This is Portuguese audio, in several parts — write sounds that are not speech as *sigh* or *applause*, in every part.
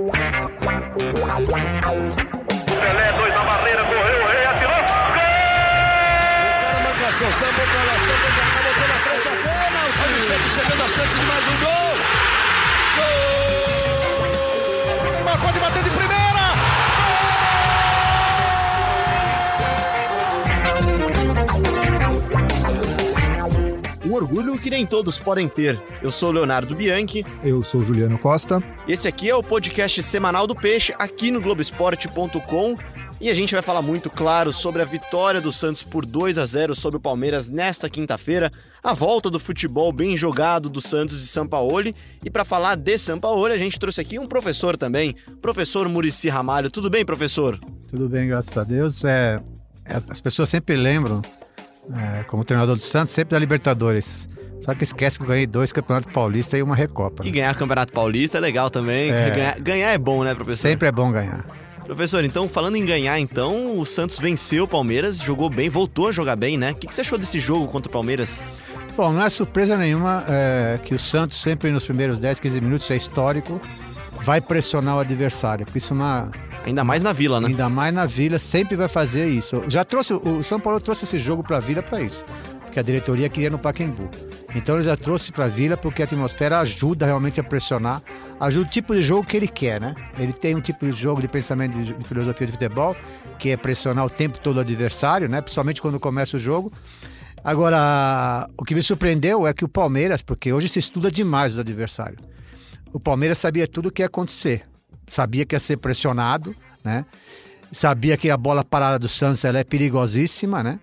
Pelé, dois na barreira, correu, o rei atirou. Gol! O cara sambou pra lá, sambou pra cá, botou na frente a bola. O time sempre chegando a chance de mais um gol. Gol! Neymar pode bater de primeira. Orgulho que nem todos podem ter. Eu sou Leonardo Bianchi Eu sou Juliano Costa. e esse aqui é o podcast semanal do Peixe aqui no Globoesporte.com. E a gente vai falar muito, claro, sobre a vitória do Santos por 2 a 0 sobre o Palmeiras nesta quinta-feira, a volta do futebol bem jogado do Santos e Sampaoli. E para falar de Sampaoli, a gente trouxe aqui um professor também, professor Murici Ramalho. Tudo bem, professor? Tudo bem, graças a Deus. É, as as pessoas sempre lembram, é, como treinador do Santos, sempre da Libertadores. Só que esquece que eu ganhei dois campeonatos paulistas e uma Recopa. E né? ganhar Campeonato Paulista é legal também. É. Ganhar, ganhar é bom, né, professor? Sempre é bom ganhar. Professor, então, falando em ganhar, então, o Santos venceu o Palmeiras, jogou bem, voltou a jogar bem, né? O que, que você achou desse jogo contra o Palmeiras? Bom, não é surpresa nenhuma é, que o Santos, sempre nos primeiros 10, 15 minutos, é histórico, vai pressionar o adversário. Porque isso é uma. Ainda mais na Vila, né? Ainda mais na Vila, sempre vai fazer isso. Já trouxe, o São Paulo trouxe esse jogo para a Vila para isso. Porque a diretoria queria no Pacaembu. Então ele já trouxe para a Vila porque a atmosfera ajuda realmente a pressionar, ajuda o tipo de jogo que ele quer, né? Ele tem um tipo de jogo de pensamento de, de filosofia de futebol, que é pressionar o tempo todo o adversário, né? Principalmente quando começa o jogo. Agora, o que me surpreendeu é que o Palmeiras, porque hoje se estuda demais os adversários. O Palmeiras sabia tudo o que ia acontecer. Sabia que ia ser pressionado, né? Sabia que a bola parada do Santos ela é perigosíssima, né?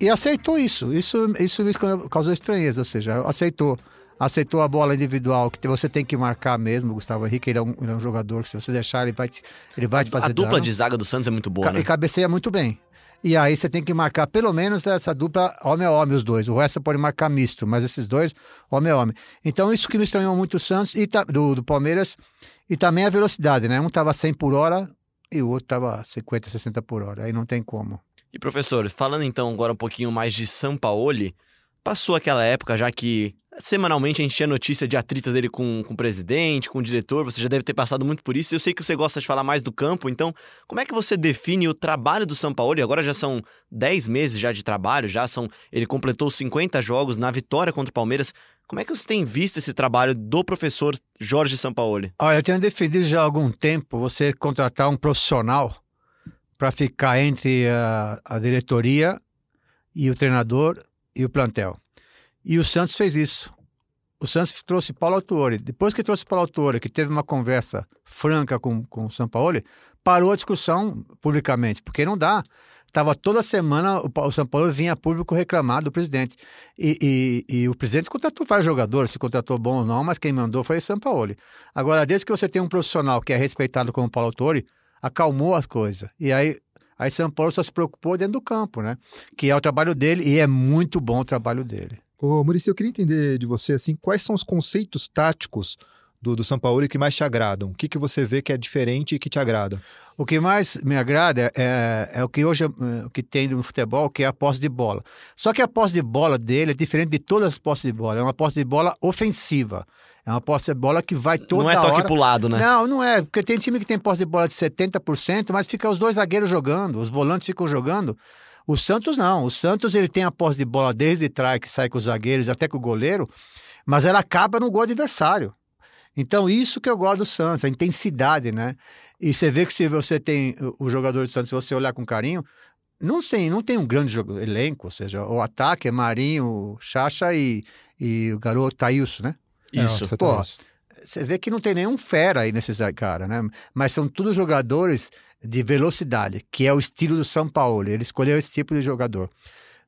E aceitou isso. Isso, isso me causou estranheza, ou seja, aceitou. Aceitou a bola individual, que você tem que marcar mesmo. O Gustavo Henrique ele é, um, ele é um jogador que, se você deixar, ele vai te, ele vai te fazer a dupla dano. de zaga do Santos é muito boa, Ca- né? E cabeceia muito bem. E aí você tem que marcar pelo menos essa dupla homem a homem, os dois. O resto pode marcar misto, mas esses dois, homem a homem. Então isso que me estranhou muito o Santos e do, do Palmeiras e também a velocidade, né? Um tava 100 por hora e o outro tava 50, 60 por hora. Aí não tem como. E professor, falando então agora um pouquinho mais de Sampaoli, passou aquela época já que semanalmente a gente tinha notícia de atritos dele com, com o presidente, com o diretor, você já deve ter passado muito por isso. Eu sei que você gosta de falar mais do campo, então como é que você define o trabalho do Sampaoli? Agora já são 10 meses já de trabalho, já são ele completou 50 jogos na vitória contra o Palmeiras. Como é que você tem visto esse trabalho do professor Jorge Sampaoli? Olha, eu tenho defendido já há algum tempo você contratar um profissional para ficar entre a, a diretoria e o treinador e o plantel. E o Santos fez isso. O Santos trouxe Paulo Autuori. Depois que trouxe Paulo Autuori, que teve uma conversa franca com, com o São Paulo, parou a discussão publicamente, porque não dá. Tava toda semana o, o São Paulo vinha público reclamar do presidente. E, e- e o presidente contratou vários jogadores, se contratou bom ou não, mas quem mandou foi o São Paulo. Agora, desde que você tem um profissional que é respeitado como Paulo Autori, acalmou as coisas. E aí, aí São Paulo só se preocupou dentro do campo, né? Que é o trabalho dele e é muito bom o trabalho dele. Ô, Maurício, eu queria entender de você, assim, quais são os conceitos táticos do, do São Paulo que mais te agradam? O que, que você vê que é diferente e que te agrada? O que mais me agrada é, é o que hoje é, o que tem no futebol, que é a posse de bola. Só que a posse de bola dele é diferente de todas as posses de bola. É uma posse de bola ofensiva. É uma posse de bola que vai toda não é toque hora... pro lado, né? Não, não é. Porque tem time que tem posse de bola de 70%, mas fica os dois zagueiros jogando, os volantes ficam jogando. O Santos não. O Santos ele tem a posse de bola desde trás, que sai com os zagueiros, até com o goleiro, mas ela acaba no gol adversário. Então, isso que eu gosto do Santos, a intensidade, né? E você vê que se você tem o jogador do Santos, se você olhar com carinho, não tem, não tem um grande jogo, elenco, ou seja, o ataque é Marinho, Chacha e, e o garoto Thailson, né? Isso. É, você Pô, tá isso. Você vê que não tem nenhum fera aí nesses caras, né? Mas são todos jogadores de velocidade, que é o estilo do São Paulo. Ele escolheu esse tipo de jogador.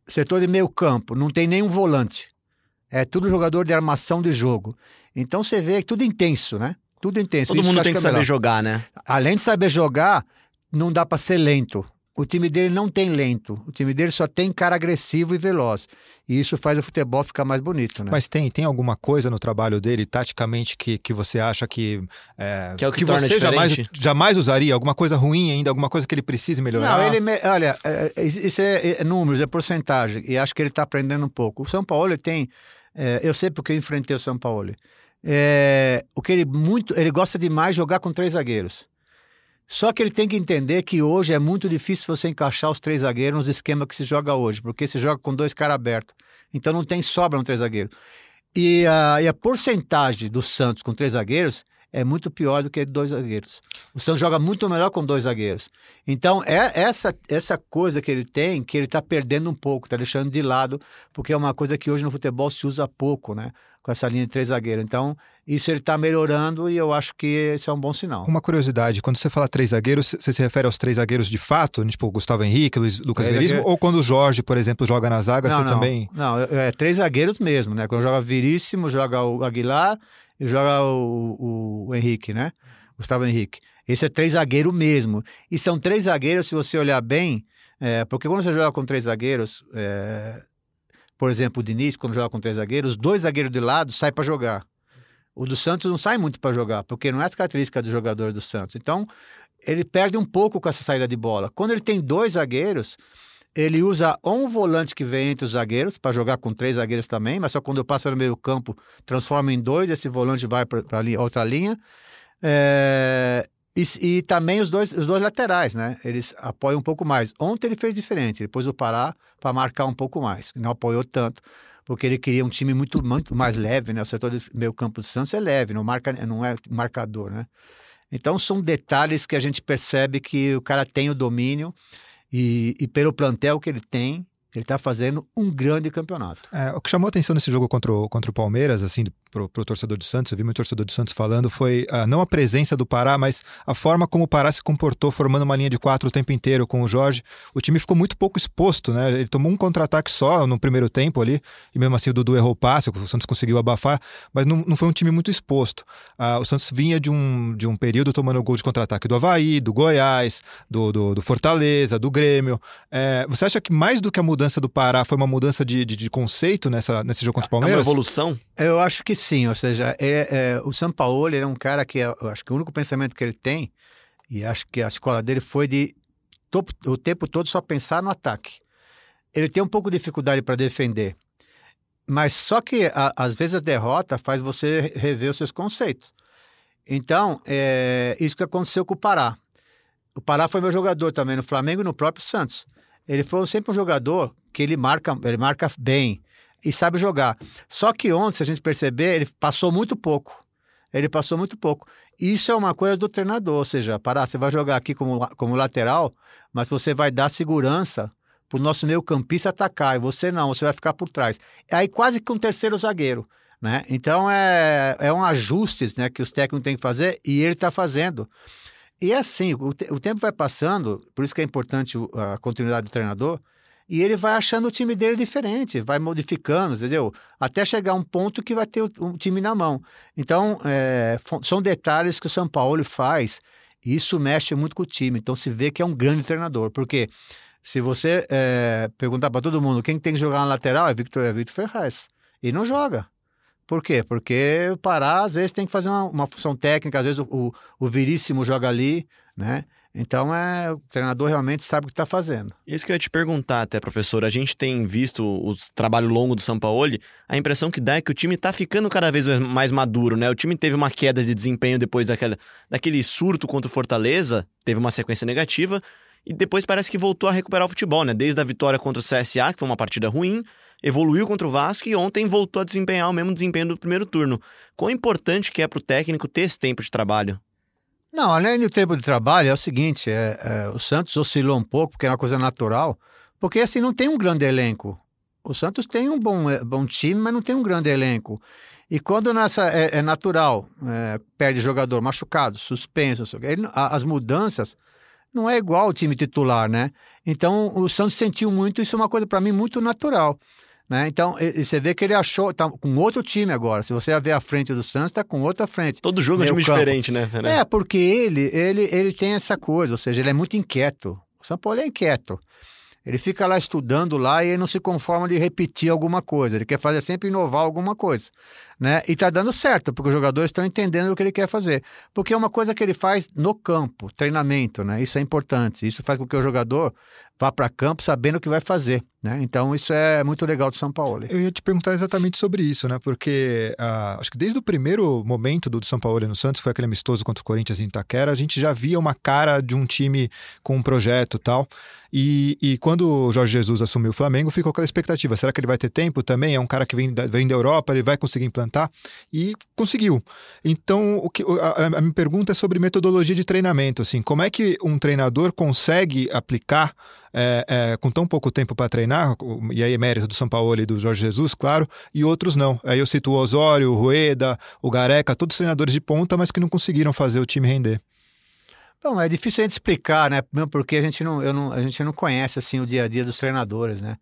Setor de meio campo, não tem nenhum volante. É tudo jogador de armação de jogo. Então você vê tudo intenso, né? Tudo intenso. Todo Isso mundo eu tem que é saber melhor. jogar, né? Além de saber jogar, não dá para ser lento. O time dele não tem lento. O time dele só tem cara agressivo e veloz. E isso faz o futebol ficar mais bonito, né? Mas tem, tem alguma coisa no trabalho dele, taticamente, que, que você acha que. É, Que é o que torna você jamais, diferente? jamais usaria? Alguma coisa ruim ainda? Alguma coisa que ele precise melhorar? Não, ele. me- Olha, é, é, isso é, é números, é porcentagem. E acho que ele está aprendendo um pouco. O São Paulo ele tem. é, eu sei porque eu enfrentei o São Paulo. É, o que ele muito, ele gosta demais de jogar com três zagueiros. Só que ele tem que entender que hoje é muito difícil você encaixar os três zagueiros nos esquema que se joga hoje, porque se joga com dois caras abertos. Então não tem sobra no três zagueiros. E a, e a porcentagem do Santos com três zagueiros é muito pior do que dois zagueiros. O Santos joga muito melhor com dois zagueiros. Então, é essa, essa coisa que ele tem, que ele está perdendo um pouco, está deixando de lado, porque é uma coisa que hoje no futebol se usa pouco, né? Com essa linha de três zagueiros. Então, isso ele está melhorando e eu acho que isso é um bom sinal. Uma curiosidade, quando você fala três zagueiros, você se refere aos três zagueiros de fato? Tipo, Gustavo Henrique, Luiz, Lucas Três Veríssimo? zagueiros- Ou quando o Jorge, por exemplo, joga na zaga, não, você não, também... Não, é, três zagueiros mesmo, né? Quando joga Viríssimo, joga o Aguilar e joga o, o- o Henrique, né? Gustavo Henrique. Esse é três zagueiro mesmo. E são três zagueiros, se você olhar bem, é, porque quando você joga com três zagueiros, é, por exemplo, o Diniz, quando joga com três zagueiros, os dois zagueiros de lado saem para jogar. O do Santos não sai muito para jogar, porque não é as características do jogador do Santos. Então, ele perde um pouco com essa saída de bola. Quando ele tem dois zagueiros, ele usa um volante que vem entre os zagueiros, para jogar com três zagueiros também, mas só quando eu passo no meio campo, transforma em dois, esse volante vai para outra linha. É, e, e também os dois, os dois laterais, né? Eles apoiam um pouco mais. Ontem ele fez diferente, ele pôs o Pará para marcar um pouco mais, não apoiou tanto, porque ele queria um time muito, muito mais leve, né? O setor do meio campo do Santos é leve, não, marca, não é marcador, né? Então são detalhes que a gente percebe que o cara tem o domínio e, e pelo plantel que ele tem, ele está fazendo um grande campeonato. É, o que chamou atenção nesse jogo contra o, contra o Palmeiras, assim, pro, pro torcedor do Santos, eu vi muito torcedor do Santos falando, foi ah, não a presença do Pará, mas a forma como o Pará se comportou formando uma linha de quatro o tempo inteiro com o Jorge. O time ficou muito pouco exposto, né? Ele tomou um contra-ataque só no primeiro tempo ali, e mesmo assim o Dudu errou o passe, o Santos conseguiu abafar, mas não, não foi um time muito exposto. Ah, o Santos vinha de um, de um período tomando gol de contra-ataque do Havaí, do Goiás, do, do, do Fortaleza, do Grêmio. É, você acha que mais do que a mudança do Pará foi uma mudança de, de, de conceito nessa, nesse jogo contra o É uma Palmeiras? evolução? Eu acho que sim, ou seja, é, é, o Sampaoli é um cara que eu acho que o único pensamento que ele tem, e acho que a escola dele foi de o tempo todo só pensar no ataque. Ele tem um pouco de dificuldade para defender, mas só que a- às vezes a derrota faz você rever os seus conceitos. Então, é isso que aconteceu com o Pará. O Pará foi meu jogador também no Flamengo e no próprio Santos. Ele foi sempre um jogador que ele marca, ele marca bem e sabe jogar. Só que ontem, se a gente perceber, ele passou muito pouco. Ele passou muito pouco. Isso é uma coisa do treinador, ou seja, Pará, você vai jogar aqui como, como lateral, mas você vai dar segurança para o nosso meio campista atacar, e você não, você vai ficar por trás. Aí quase que um terceiro zagueiro. Né? Então é, é um ajustes né, que os técnicos têm que fazer e ele está fazendo. E é assim, o, te- o tempo vai passando, por isso que é importante a continuidade do treinador, e ele vai achando o time dele diferente, vai modificando, entendeu? Até chegar um ponto que vai ter um time na mão. Então, é, são detalhes que o São Paulo faz, e isso mexe muito com o time. Então, se vê que é um grande treinador, porque se você é, perguntar para todo mundo quem tem que jogar na lateral, é Victor, é Victor Ferraz. E não joga. Por quê? Porque o Pará, às vezes, tem que fazer uma, uma função técnica, às vezes o, o, o Viríssimo joga ali, né? Então, é, o treinador realmente sabe o que está fazendo. Isso que eu ia te perguntar até, professor. A gente tem visto o trabalho longo do Sampaoli, a impressão que dá é que o time tá ficando cada vez mais maduro, né? O time teve uma queda de desempenho depois daquela, daquele surto contra o Fortaleza, teve uma sequência negativa, e depois parece que voltou a recuperar o futebol, né? Desde a vitória contra o CSA, que foi uma partida ruim, evoluiu contra o Vasco e ontem voltou a desempenhar o mesmo desempenho do primeiro turno. Quão importante que é pro técnico ter esse tempo de trabalho? Não, além do tempo de trabalho, é o seguinte: é, é, o Santos oscilou um pouco, porque é uma coisa natural, porque assim não tem um grande elenco. O Santos tem um bom, é, bom time, mas não tem um grande elenco. E quando nessa é, é natural, é, perde jogador machucado, suspenso, o ele- as mudanças não é igual ao time titular, né? Então o Santos sentiu muito, isso é uma coisa para mim muito natural. Né? Então, e- e você vê que ele achou, tá com outro time agora. Se você ver a frente do Santos, tá com outra frente. Todo jogo é um time campo. diferente, né? Fernando? É, porque ele, ele, ele tem essa coisa, ou seja, ele é muito inquieto. O São Paulo é inquieto. Ele fica lá estudando lá e ele não se conforma de repetir alguma coisa. Ele quer fazer sempre inovar alguma coisa, né? E tá dando certo, porque os jogadores estão entendendo o que ele quer fazer. Porque é uma coisa que ele faz no campo, treinamento, né? Isso é importante. Isso faz com que o jogador vá para campo sabendo o que vai fazer. Né? Então isso é muito legal de São Paulo. Eu ia te perguntar exatamente sobre isso, né? Porque ah, acho que desde o primeiro momento do São Paulo no Santos, foi aquele amistoso contra o Corinthians em Itaquera, a gente já via uma cara de um time com um projeto tal. E, e quando o Jorge Jesus assumiu o Flamengo, ficou aquela expectativa: será que ele vai ter tempo também? É um cara que vem da, vem da Europa, ele vai conseguir implantar? E conseguiu. Então, o que, a, a minha pergunta é sobre metodologia de treinamento. Assim, como é que um treinador consegue aplicar é, é, com tão pouco tempo para treinar, e aí é mérito do São Paulo e do Jorge Jesus, claro, e outros não. Aí eu cito o Osório, o Rueda, o Gareca, todos treinadores de ponta, mas que não conseguiram fazer o time render. Bom, é difícil a gente explicar, né? Porque a gente não, eu não, a gente não conhece assim o dia a dia dos treinadores, né?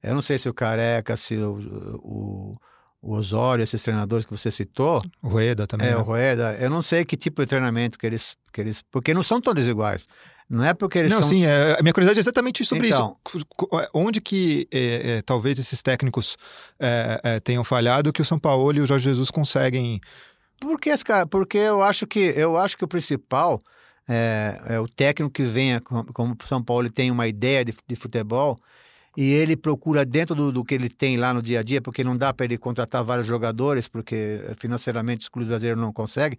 Eu não sei se o Careca, se o, o, o Osório, esses treinadores que você citou. O Rueda também. É, né? o Rueda. Eu não sei que tipo de treinamento que eles, que eles. Porque não são todos iguais. Não é porque eles não, são. sim, é, a minha curiosidade é exatamente sobre Então. isso. Onde que é, é, talvez esses técnicos é, é, tenham falhado que o São Paulo e o Jorge Jesus conseguem. Porque, cara- porque eu acho que eu acho que o principal é, é o técnico que venha, com- como o São Paulo tem uma ideia de, de futebol e ele procura dentro do, do que ele tem lá no dia a dia, porque não dá para ele contratar vários jogadores, porque financeiramente os clubes brasileiros não conseguem,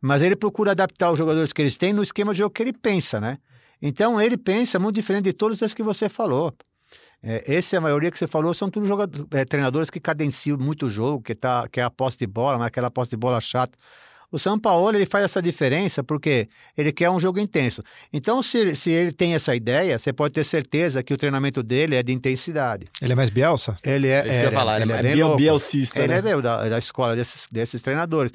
mas ele procura adaptar os jogadores que eles têm no esquema de jogo que ele pensa, né? Então ele pensa muito diferente de todos os que você falou. É, esse, a maioria que você falou, são todos jogadores, é, treinadores que cadenciam muito o jogo, que, tá, que é a posse de bola, mas aquela posse de bola chata. O São Paulo ele faz essa diferença porque ele quer um jogo intenso. Então, se, ele- se ele tem essa ideia, você pode ter certeza que o treinamento dele é de intensidade. Ele é mais Bielsa? Ele é, É isso que eu ia falar, ele é bem bio- louco. bielcista, Ele né? é meu, da, da escola desses, desses treinadores.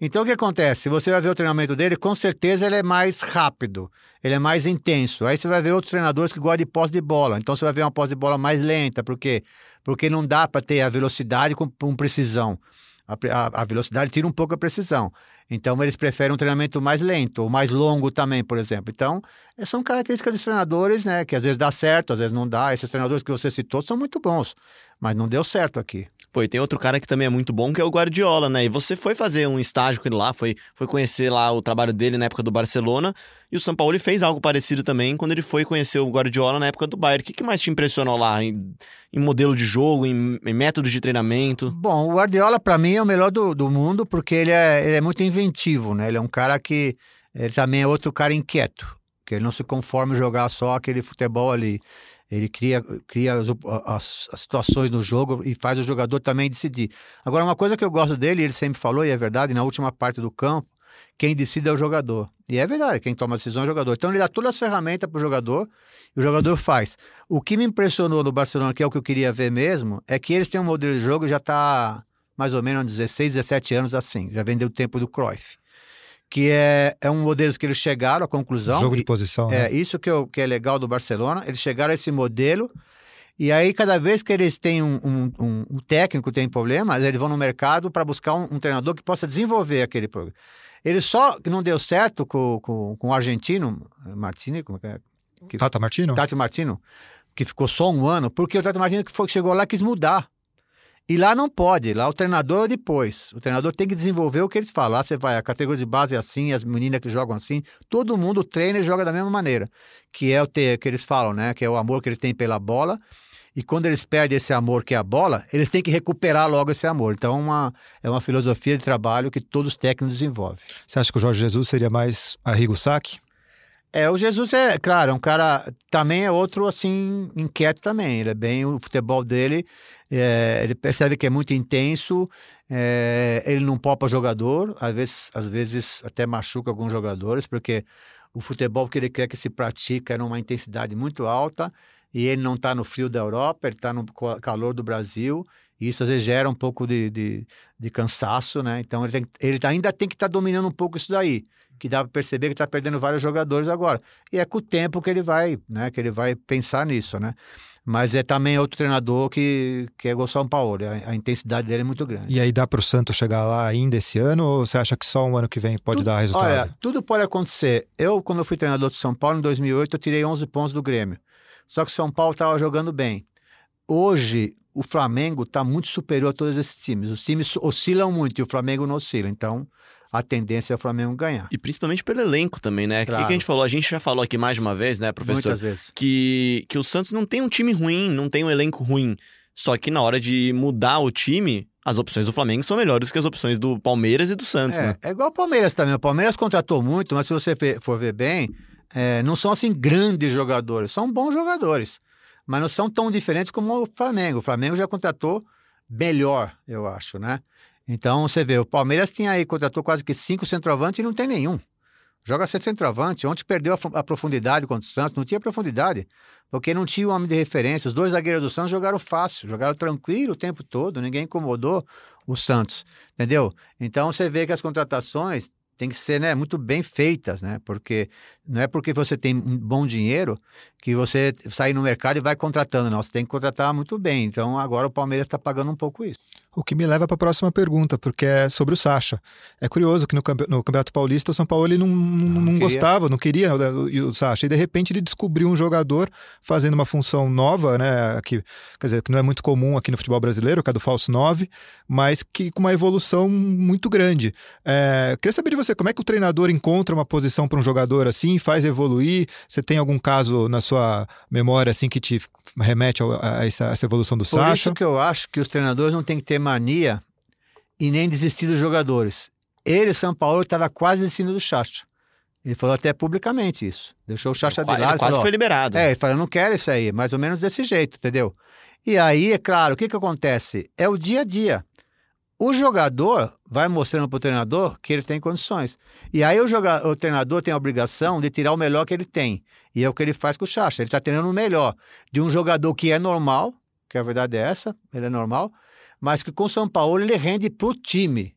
Então, o que acontece? Se você vai ver o treinamento dele, com certeza ele é mais rápido, ele é mais intenso. Aí você vai ver outros treinadores que gostam de posse de bola. Então, você vai ver uma posse de bola mais lenta. Por quê? Porque não dá para ter a velocidade com, com precisão. A, a velocidade tira um pouco a precisão. Então, eles preferem um treinamento mais lento, ou mais longo também, por exemplo. Então, são características dos treinadores, né? Que às vezes dá certo, às vezes não dá. Esses treinadores que você citou são muito bons, mas não deu certo aqui. Pô, e tem outro cara que também é muito bom, que é o Guardiola, né? E você foi fazer um estágio com ele lá, foi, foi conhecer lá o trabalho dele na época do Barcelona, e o São Paulo fez algo parecido também quando ele foi conhecer o Guardiola na época do Bayern. O que, que mais te impressionou lá em, em modelo de jogo, em, em método de treinamento? Bom, o Guardiola, para mim, é o melhor do, do mundo, porque ele é, ele é muito inventivo, né? Ele é um cara que. Ele também é outro cara inquieto, que ele não se conforma em jogar só aquele futebol ali. Ele cria, cria as, as- as situações no jogo e faz o jogador também decidir. Agora, uma coisa que eu gosto dele, ele sempre falou, e é verdade, na última parte do campo, quem decide é o jogador. E é verdade, quem toma a decisão é o jogador. Então ele dá todas as ferramentas para o jogador e o jogador faz. O que me impressionou no Barcelona, que é o que eu queria ver mesmo, é que eles têm um modelo de jogo já está mais ou menos 16, 17 anos assim. Já vendeu o tempo do Cruyff. Que é, é um modelo que eles chegaram à conclusão. Jogo de posição, né? é, isso que, eu- que é legal do Barcelona. Eles chegaram a esse modelo. E aí, cada vez que eles têm um, um- um- um técnico tem problemas, eles vão no mercado para buscar um, treinador que possa desenvolver aquele programa. Ele só que não deu certo com, com, com o argentino, Martini, como é que é? Tata Martino? Tati Martino, que ficou só um ano, porque o Tati Martino que foi, chegou lá quis mudar. E lá não pode, lá o treinador é depois. O treinador tem que desenvolver o que eles falam. Lá você vai, a categoria de base é assim, as meninas que jogam assim, todo mundo treina e joga da mesma maneira. Que é o ter, que eles falam, né? Que é o amor que eles têm pela bola. E quando eles perdem esse amor que é a bola, eles têm que recuperar logo esse amor. Então, é uma, é uma filosofia de trabalho que todos os técnicos desenvolvem. Você acha que o Jorge Jesus seria mais Arrigo Sacchi? É, o Jesus é, claro, é um cara, também é outro, assim, inquieto também. Ele é bem, o futebol dele, é, ele percebe que é muito intenso, é, ele não popa jogador, às vezes, às vezes até machuca alguns jogadores, porque o futebol que ele quer que se pratica é numa intensidade muito alta, e ele não está no frio da Europa, ele está no calor do Brasil, e isso às vezes gera um pouco de, de, de cansaço, né? Então ele, tem- ele ainda tem que estar dominando um pouco isso daí que dá para perceber que está perdendo vários jogadores agora. E é com o tempo que ele vai, né, que ele vai pensar nisso, né? Mas é também outro treinador que, que é o São Paulo, a, a intensidade dele é muito grande. E aí dá para o Santos chegar lá ainda esse ano ou você acha que só um ano que vem pode Tudo- dar resultado? Olha, tudo pode acontecer. Eu, quando eu fui treinador de São Paulo, em 2008, eu tirei 11 pontos do Grêmio. Só que o São Paulo estava jogando bem. Hoje, o Flamengo está muito superior a todos esses times. Os times oscilam muito e o Flamengo não oscila. Então, a tendência é o Flamengo ganhar. E principalmente pelo elenco também, né? O Claro. que, que a gente falou? A gente já falou aqui mais de uma vez, né, professor? Muitas vezes. Que, que o Santos não tem um time ruim, não tem um elenco ruim. Só que na hora de mudar o time, as opções do Flamengo são melhores que as opções do Palmeiras e do Santos, né? É, é igual o Palmeiras também. O Palmeiras contratou muito, mas se você for ver bem, é, não são assim grandes jogadores. São bons jogadores, mas não são tão diferentes como o Flamengo. O Flamengo já contratou melhor, eu acho, né? Então você vê, o Palmeiras tinha aí, contratou quase que cinco centroavantes e não tem nenhum. Joga ser centroavante. Ontem perdeu a, a profundidade contra o Santos, não tinha profundidade, porque não tinha um homem de referência. Os dois zagueiros do Santos jogaram fácil, jogaram tranquilo o tempo todo, ninguém incomodou o Santos, entendeu? Então você vê que as contratações têm que ser né, muito bem feitas, né? Porque não é porque você tem um bom dinheiro que você sai no mercado e vai contratando, não. Você tem que contratar muito bem. Então agora o Palmeiras está pagando um pouco isso. O que me leva para a próxima pergunta, porque é sobre o Sacha. É curioso que no, no Campeonato Paulista o São Paulo ele não, não, não gostava, não queria né, o, o Sacha. E de repente ele descobriu um jogador fazendo uma função nova, né? Que, quer dizer, que não é muito comum aqui no futebol brasileiro, que é do falso 9, mas que com uma evolução muito grande. É, queria saber de você, como é que o treinador encontra uma posição para um jogador assim, faz evoluir? Você tem algum caso na sua memória assim que te remete ao- a, essa, essa evolução do Por Sacha? isso que eu acho que os treinadores não têm que ter mania e nem desistir dos jogadores. Ele, São Paulo, estava quase desistindo do Chacha. Ele falou até publicamente isso. Deixou o Chacha de Ele lado. e quase falou, foi liberado. É, ele falou, eu não quero isso aí, mais ou menos desse jeito, entendeu? E aí, é claro, o que que acontece? É o dia a dia. O jogador vai mostrando para o treinador que ele tem condições. E aí o, joga... o treinador tem a obrigação de tirar o melhor que ele tem. E é o que ele faz com o Chacha. Ele está treinando o melhor de um jogador que é normal, que a verdade é essa, ele é normal, mas que com o São Paulo ele rende para o time.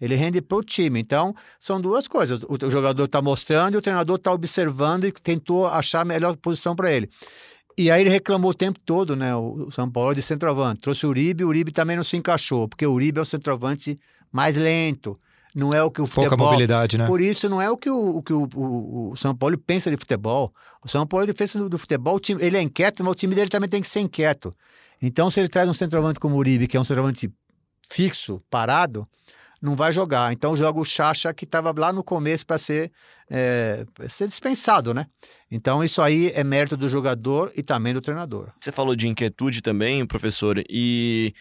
Ele rende para o time. Então, são duas coisas. O, o jogador está mostrando e o treinador está observando e tentou achar a melhor posição para ele. E aí ele reclamou o tempo todo, né? O o São Paulo de centroavante. Trouxe o Uribe, o Uribe também não se encaixou, porque o Uribe é o centroavante mais lento. Não é o que o Pouca futebol... mobilidade, né? Por isso, não é o que o, o que o, o- o São Paulo pensa de futebol. O São Paulo pensa do, do futebol, o time, ele é inquieto, mas o time dele também tem que ser inquieto. Então, se ele traz um centroavante como o Uribe, que é um centroavante fixo, parado, não vai jogar. Então, joga o Chacha, que estava lá no começo para ser, é, ser dispensado, né? Então, isso aí é mérito do jogador e também do treinador. Você falou de inquietude também, professor, e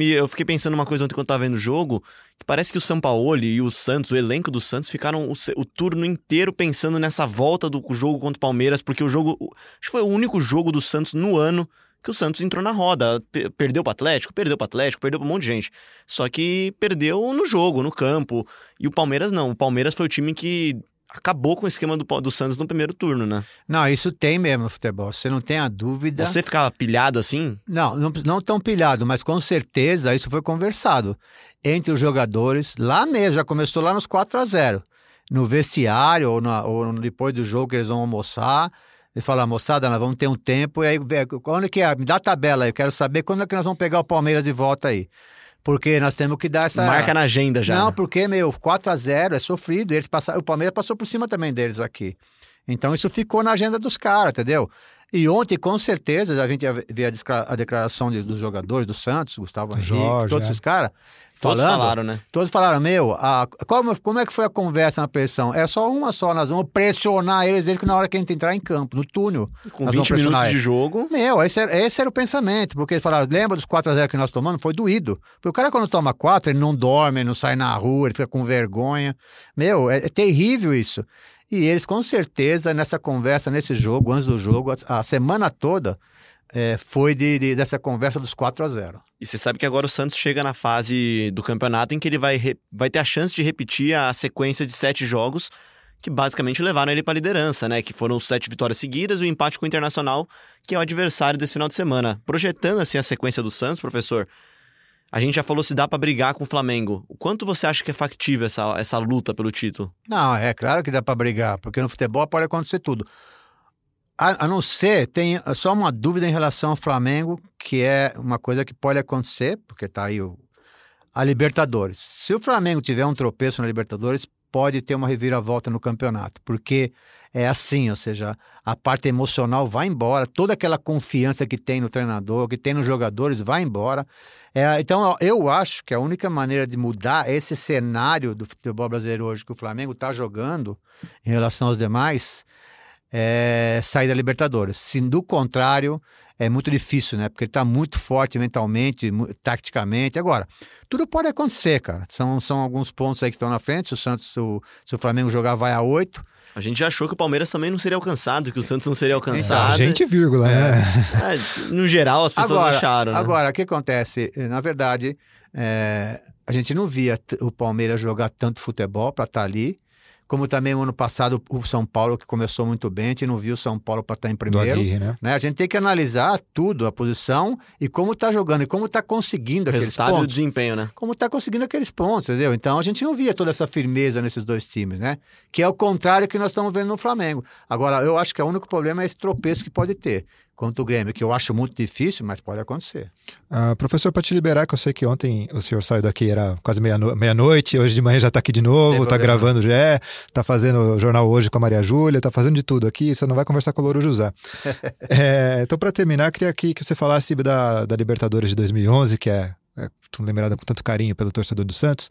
eu fiquei pensando uma coisa ontem quando eu tava vendo o jogo, que parece que o Sampaoli e o Santos, o elenco do Santos, ficaram o, o turno inteiro pensando nessa volta do jogo contra o Palmeiras, porque o jogo, acho que foi o único jogo do Santos no ano que o Santos entrou na roda. Pe- Perdeu pro Atlético, perdeu pro Atlético, perdeu pra um monte de gente. Só que perdeu no jogo, no campo. E o Palmeiras não. O Palmeiras foi o time que acabou com o esquema do, do Santos no primeiro turno, né? Não, isso tem mesmo no futebol. Você não tem a dúvida. Você ficava pilhado assim? Não, não, não tão pilhado, mas com certeza isso foi conversado entre os jogadores, lá mesmo, já começou lá nos 4 a 0 No vestiário ou, na- ou depois do jogo que eles vão almoçar. Ele fala, moçada, nós vamos ter um tempo, e aí, quando é que é? Me dá a tabela aí, eu quero saber quando é que nós vamos pegar o Palmeiras de volta aí. Porque nós temos que dar essa. Marca na agenda já. Não, né? porque, meu, 4 a 0 é sofrido. Eles passaram, o Palmeiras passou por cima também deles aqui. Então isso ficou na agenda dos caras, entendeu? E ontem, com certeza, a gente ia ver a declaração de- dos jogadores do Santos, Gustavo Henrique, Jorge, todos é. esses caras. Todos falando, falaram, né? Todos falaram, meu, a, como, como é que foi a conversa na pressão? É só uma só, nós vamos pressionar eles desde que na hora que a gente entrar em campo, no túnel. Com nós 20 vamos pressionar minutos eles. de jogo. Meu, esse era, esse era o pensamento, porque eles falaram, lembra dos 4x0 que nós tomamos? Foi doído. Porque o cara, quando toma 4, ele não dorme, ele não sai na rua, ele fica com vergonha. Meu, é, é terrível isso. E eles, com certeza, nessa conversa, nesse jogo, antes do jogo, a, a semana toda é, foi de, de- dessa conversa dos 4 a 0 E você sabe que agora o Santos chega na fase do campeonato em que ele vai, re- vai ter a chance de repetir a sequência de sete jogos que basicamente levaram ele para a liderança, né? Que foram sete vitórias seguidas e o empate com o Internacional, que é o adversário desse final de semana. Projetando assim a sequência do Santos, professor, a gente já falou se dá para brigar com o Flamengo. O quanto você acha que é factível essa, essa luta pelo título? Não, é claro que dá para brigar, porque no futebol pode acontecer tudo. A, a não ser, tem só uma dúvida em relação ao Flamengo, que é uma coisa que pode acontecer, porque tá aí o, a Libertadores. Se o Flamengo tiver um tropeço na Libertadores, pode ter uma reviravolta no campeonato, porque é assim, ou seja, a parte emocional vai embora, toda aquela confiança que tem no treinador, que tem nos jogadores, vai embora. É, então, eu acho que a única maneira de mudar esse cenário do futebol brasileiro hoje que o Flamengo está jogando em relação aos demais é sair da Libertadores. Se do contrário, é muito difícil, né? Porque ele está muito forte mentalmente, taticamente. Agora, tudo pode acontecer, cara. São, são alguns pontos aí que estão na frente. Se o Santos, se o, se o Flamengo jogar, vai a oito. A gente já achou que o Palmeiras também não seria alcançado, que o Santos não seria Então, alcançado. a gente, vírgula, né? É, no geral, as pessoas agora, acharam. Né? Agora, o que acontece? Na verdade, é, a gente não via o Palmeiras jogar tanto futebol para estar tá ali. Como também o ano passado o São Paulo, que começou muito bem, a gente não viu o São Paulo para estar tá em primeiro. Aguirre, né? né? A gente tem que analisar tudo, a posição e como está jogando e como está conseguindo o aqueles resultado pontos. e o desempenho, né? Como está conseguindo aqueles pontos, entendeu? Então a gente não via toda essa firmeza nesses dois times, né? Que é o contrário que nós estamos vendo no Flamengo. Agora, eu acho que o único problema é esse tropeço que pode ter contra o Grêmio, que eu acho muito difícil, mas pode acontecer. Uh, professor, para te liberar, que eu sei que ontem o senhor saiu daqui, era quase meia-noite, hoje de manhã já está aqui de novo, está gravando já, está fazendo o jornal hoje com a Maria Júlia, está fazendo de tudo aqui, você não vai conversar com o Louro José. *laughs* é, então, para terminar, queria aqui que você falasse da, da Libertadores de 2011, que é, é lembrada com tanto carinho pelo torcedor do Santos,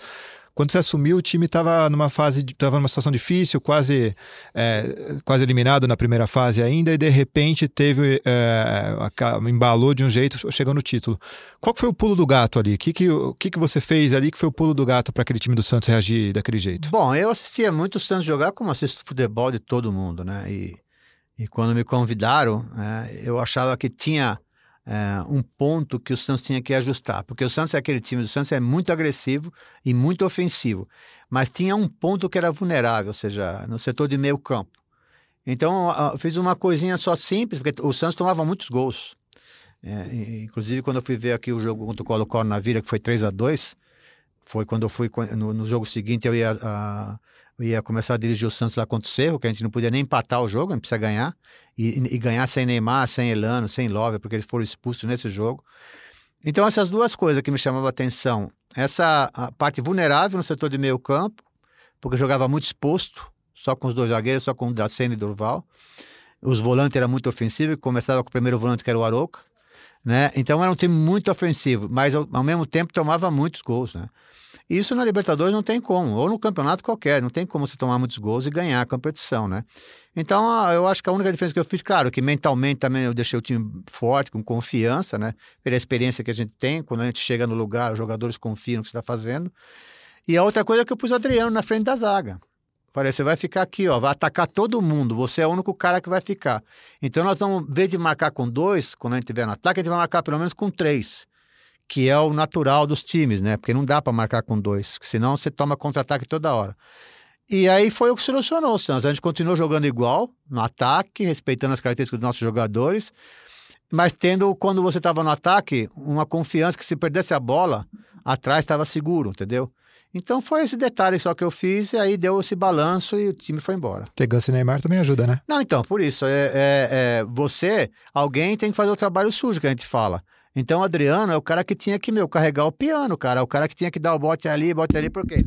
quando você assumiu, o time estava numa fase, estava numa situação difícil, quase, é, quase eliminado na primeira fase ainda, e de repente teve, é, embalou de um jeito, chegou no título. Qual foi o pulo do gato ali? O que, que, que, que você fez ali que foi o pulo do gato para aquele time do Santos reagir daquele jeito? Bom, eu assistia muito o Santos jogar, como assisto futebol de todo mundo, né? E, e quando me convidaram, é, eu achava que tinha é, um ponto que o Santos tinha que ajustar, porque o Santos é aquele time do Santos é muito agressivo e muito ofensivo, mas tinha um ponto que era vulnerável, ou seja, no setor de meio campo. Então eu fiz uma coisinha só simples, porque o Santos tomava muitos gols. É, inclusive quando eu fui ver aqui o jogo contra o Colo-Colo na Vila, que foi 3 a 2 foi quando eu fui no, no jogo seguinte eu ia a, eu ia começar a dirigir o Santos lá contra o Cerro, que a gente não podia nem empatar o jogo, a gente precisa ganhar. E, e ganhar sem Neymar, sem Elano, sem Love, porque eles foram expulsos nesse jogo. Então, essas duas coisas que me chamavam a atenção. Essa a parte vulnerável no setor de meio campo, porque jogava muito exposto, só com os dois zagueiros, só com o Dracena e Durval. Os volantes eram muito ofensivos, começava com o primeiro volante, que era o Aroca. Né? Então, era um time muito ofensivo, mas ao, ao mesmo tempo tomava muitos gols, né? Isso na Libertadores não tem como, ou no campeonato qualquer, não tem como você tomar muitos gols e ganhar a competição, né? Então, eu acho que a única diferença que eu fiz, claro, que mentalmente também eu deixei o time forte, com confiança, né? Pela experiência que a gente tem, quando a gente chega no lugar, os jogadores confiam no que você está fazendo. E a outra coisa é que eu pus o Adriano na frente da zaga. Falei, você vai ficar aqui, ó, vai atacar todo mundo, você é o único cara que vai ficar. Então, nós vamos, em vez de marcar com dois, quando a gente estiver no ataque, a gente vai marcar pelo menos com três que é o natural dos times, né? Porque não dá para marcar com dois, senão você toma contra-ataque toda hora. E aí foi o que solucionou o Santos. A gente continuou jogando igual, no ataque, respeitando as características dos nossos jogadores, mas tendo, quando você estava no ataque, uma confiança que se perdesse a bola, atrás estava seguro, entendeu? Então foi esse detalhe só que eu fiz, e aí deu esse balanço e o time foi embora. Ter Ganso e Neymar também ajuda, né? Não, então, por isso, é, é, é, você, alguém tem que fazer o trabalho sujo que a gente fala. Então, Adriano é o cara que tinha que, meu, carregar o piano, cara. É o cara que tinha que dar o bote ali, bote ali, por quê?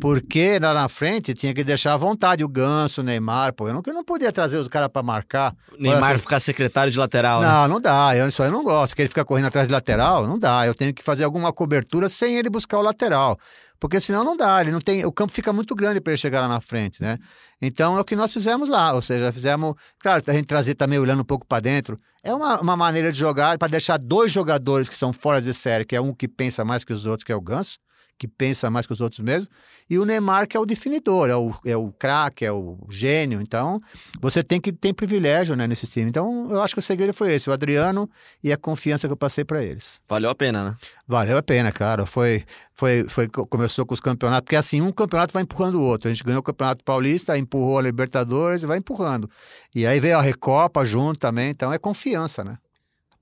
Porque lá na frente tinha que deixar à vontade o Ganso, o Neymar, pô. Eu não, eu não podia trazer os caras para marcar. Neymar assim, ficar secretário de lateral, Não, né? não dá. Eu, isso aí eu não gosto. Que ele fica correndo atrás de lateral, não dá. Eu tenho que fazer alguma cobertura sem ele buscar o lateral. Porque senão não dá, ele não tem, o campo fica muito grande para ele chegar lá na frente, né? Então é o que nós fizemos lá, ou seja, fizemos, claro, a gente trazer também olhando um pouco para dentro, é uma, uma maneira de jogar para deixar dois jogadores que são fora de série, que é um que pensa mais que os outros, que é o Ganso, que pensa mais que os outros mesmo, e o Neymar, que é o definidor, é o, é o craque, é o gênio. Então, você tem que ter privilégio né, nesse time. Então, eu acho que o segredo foi esse, o Adriano e a confiança que eu passei para eles. Valeu a pena, né? Valeu a pena, cara. Foi, foi, foi, começou com os campeonatos, porque assim, um campeonato vai empurrando o outro. A gente ganhou o Campeonato Paulista, empurrou a Libertadores e vai empurrando. E aí veio a Recopa junto também, então é confiança, né?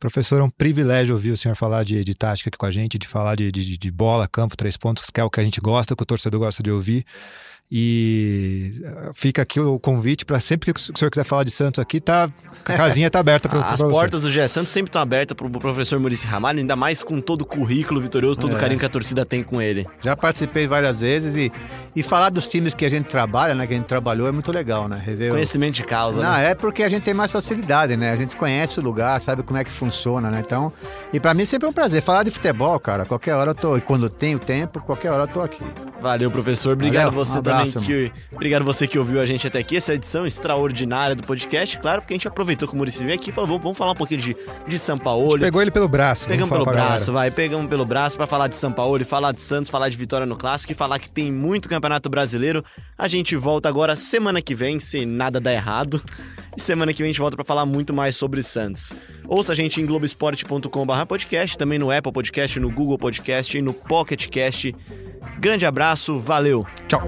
Professor, é um privilégio ouvir o senhor falar de, de tática aqui com a gente, de falar de, de, de, bola, campo, três pontos, que é o que a gente gosta, que o torcedor gosta de ouvir. E eh, fica aqui o convite para sempre que o senhor quiser falar de Santos aqui, tá, a casinha tá aberta para *laughs* As portas do GE Santos sempre estão abertas para o professor Murici Ramalho, ainda mais com todo o currículo vitorioso, todo o É. carinho que a torcida tem com ele. Já participei várias vezes e, e falar dos times que a gente trabalha, né? Que a gente trabalhou é muito legal, né? Rever o- Conhecimento de causa, Não, né? é porque a gente tem mais facilidade, né? A gente conhece o lugar, sabe como é que funciona, né? Então, e pra mim sempre é um prazer falar de futebol, cara. Qualquer hora eu tô, e quando eu tenho tempo, qualquer hora eu tô aqui. Valeu, professor. Obrigado Valeu, você um abraço, também que obrigado você que ouviu a gente até aqui essa edição extraordinária do podcast, claro, porque a gente aproveitou que o Murici veio aqui e falou, vamos, vamos falar um pouquinho de de São Paulo. Pegou ele pelo braço. Pegamos pelo braço, vai. Pegamos pelo braço pra falar de São Paulo, falar de Santos, falar de vitória no clássico e falar que tem muito campeonato brasileiro. A gente volta agora semana que vem, se nada der errado. E semana que vem a gente volta pra falar muito mais sobre Santos. Ouça a gente em globesport.com/podcast, também no Apple Podcast, no Google Podcast e no Pocket Cast. Grande abraço, valeu. Tchau.